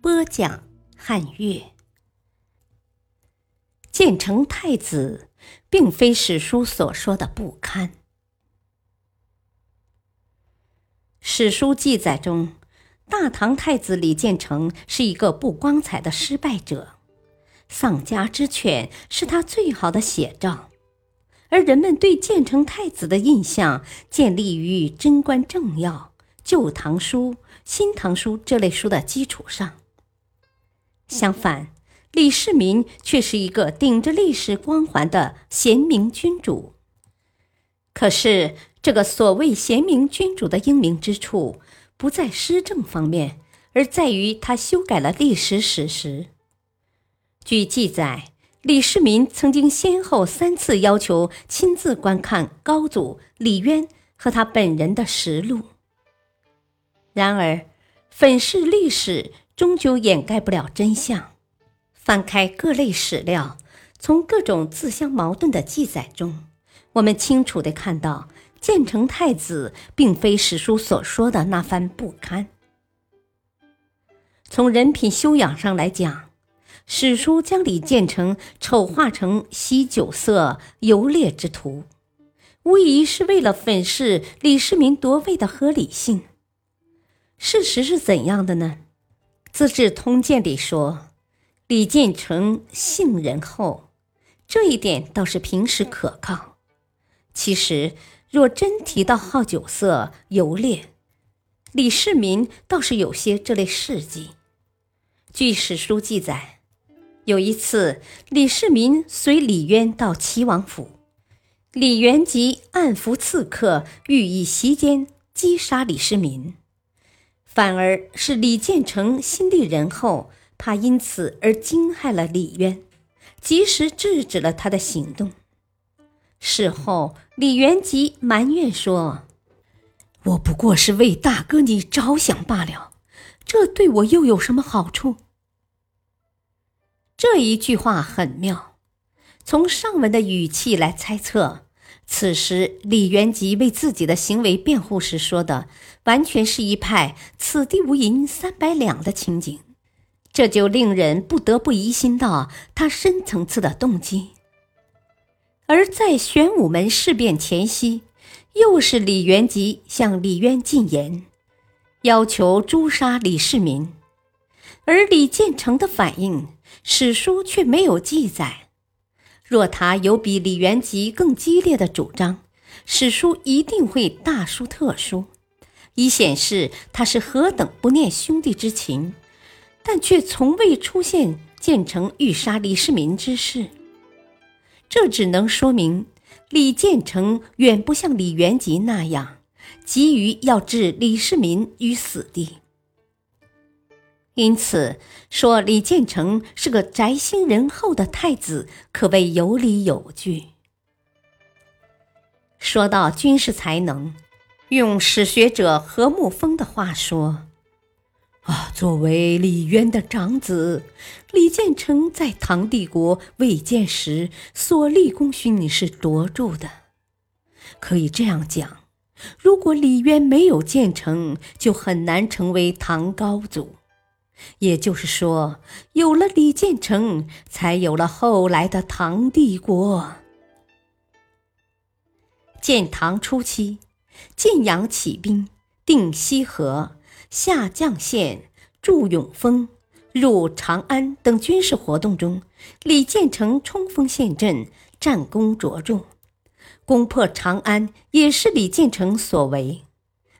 播讲汉乐。建成太子并非史书所说的不堪。史书记载中，大唐太子李建成是一个不光彩的失败者。丧家之犬是他最好的写照，而人们对建成太子的印象建立于《贞观政要》《旧唐书》《新唐书》这类书的基础上。相反，李世民却是一个顶着历史光环的贤明君主。可是，这个所谓贤明君主的英明之处，不在施政方面，而在于他修改了历史史实。据记载，李世民曾经先后三次要求亲自观看高祖李渊和他本人的实录。然而，粉饰历史终究掩盖不了真相。翻开各类史料，从各种自相矛盾的记载中，我们清楚地看到，建成太子并非史书所说的那番不堪。从人品修养上来讲，史书将李建成丑化成吸酒色、游猎之徒，无疑是为了粉饰李世民夺位的合理性。事实是怎样的呢？《资治通鉴》里说，李建成性仁厚，这一点倒是平实可靠。其实，若真提到好酒色、游猎，李世民倒是有些这类事迹。据史书记载。有一次，李世民随李渊到齐王府，李元吉暗伏刺客，欲以袭间击杀李世民，反而是李建成心地仁厚，怕因此而惊害了李渊，及时制止了他的行动。事后，李元吉埋怨说：“我不过是为大哥你着想罢了，这对我又有什么好处？”这一句话很妙，从上文的语气来猜测，此时李元吉为自己的行为辩护时说的，完全是一派“此地无银三百两”的情景，这就令人不得不疑心到他深层次的动机。而在玄武门事变前夕，又是李元吉向李渊进言，要求诛杀李世民，而李建成的反应。史书却没有记载。若他有比李元吉更激烈的主张，史书一定会大书特书，以显示他是何等不念兄弟之情。但却从未出现建成欲杀李世民之事。这只能说明李建成远不像李元吉那样急于要置李世民于死地。因此，说李建成是个宅心仁厚的太子，可谓有理有据。说到军事才能，用史学者何沐风的话说：“啊，作为李渊的长子，李建成在唐帝国未建时所立功勋是卓著的。可以这样讲，如果李渊没有建成，就很难成为唐高祖。”也就是说，有了李建成，才有了后来的唐帝国。建唐初期，晋阳起兵，定西河，下绛县，筑永丰，入长安等军事活动中，李建成冲锋陷阵，战功卓著。攻破长安也是李建成所为，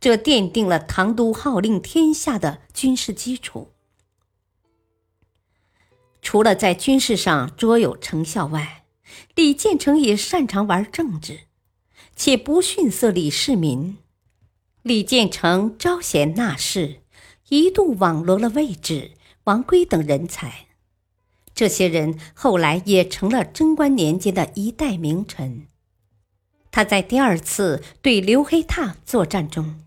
这奠定了唐都号令天下的军事基础。除了在军事上卓有成效外，李建成也擅长玩政治，且不逊色李世民。李建成招贤纳士，一度网罗了魏置，王圭等人才。这些人后来也成了贞观年间的一代名臣。他在第二次对刘黑闼作战中，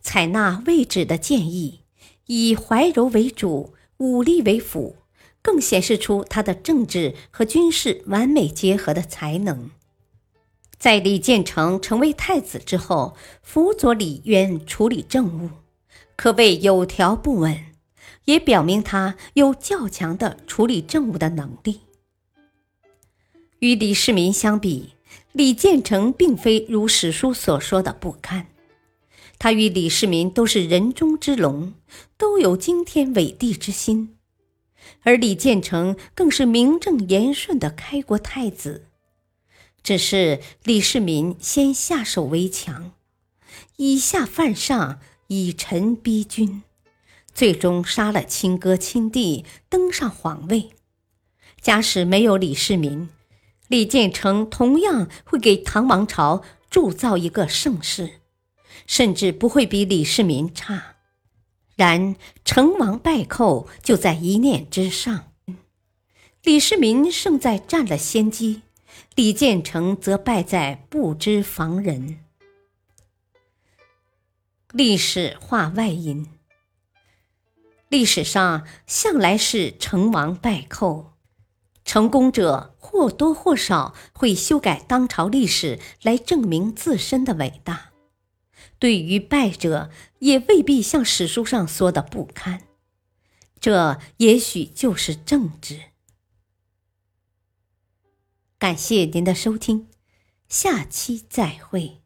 采纳魏止的建议，以怀柔为主，武力为辅，更显示出他的政治和军事完美结合的才能。在李建成成为太子之后，辅佐李渊处理政务，可谓有条不紊，也表明他有较强的处理政务的能力。与李世民相比，李建成并非如史书所说的不堪，他与李世民都是人中之龙，都有惊天伟地之心，而李建成更是名正言顺的开国太子。只是李世民先下手为强，以下犯上，以臣逼君，最终杀了亲哥亲弟，登上皇位。假使没有李世民，李建成同样会给唐王朝铸造一个盛世，甚至不会比李世民差。然成王败寇就在一念之上，李世民胜在占了先机。李建成则败在不知防人。历史化外因，历史上向来是成王败寇，成功者或多或少会修改当朝历史来证明自身的伟大；对于败者，也未必像史书上说的不堪。这也许就是政治。感谢您的收听，下期再会。